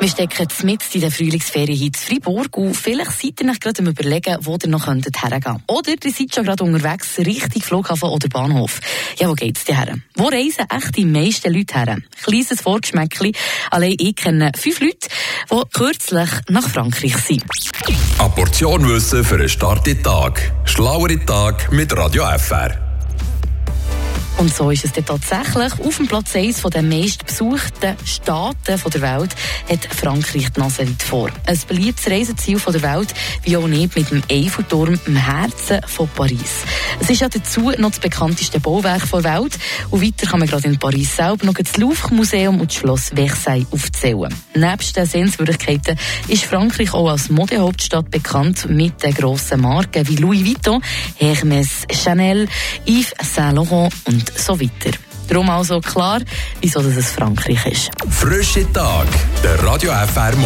Wir stecken mit in der Frühlingsferien hier in Freiburg und vielleicht seid ihr euch gerade am überlegen, wo ihr noch hergehen könntet. Oder ihr seid schon gerade unterwegs Richtung Flughafen oder Bahnhof. Ja, wo geht's denn her? Wo reisen echt die meisten Leute her? Kleines Vorgeschmäckchen. Allein ich kenne fünf Leute, die kürzlich nach Frankreich sind. Eine Wissen für einen starken Tag. Schlauere Tag mit Radio FR. Und so ist es dann tatsächlich. Auf dem Platz 1 der meistbesuchten Staaten der Welt hat Frankreich die weit vor. Ein beliebtes Reiseziel der Welt, wie auch nicht mit dem Eiffelturm im Herzen von Paris. Es ist ja dazu noch das bekannteste Bauwerk der Welt. Und weiter kann man gerade in Paris selber noch das Louvre-Museum und das Schloss Versailles aufzählen. Nebst den Sehenswürdigkeiten ist Frankreich auch als Modehauptstadt bekannt mit den grossen Marken wie Louis Vuitton, Hermes, Chanel, Yves Saint Laurent und so weiter. Darum also klar, wieso das Frankreich ist. Frische Tag, der Radio FR Morgen.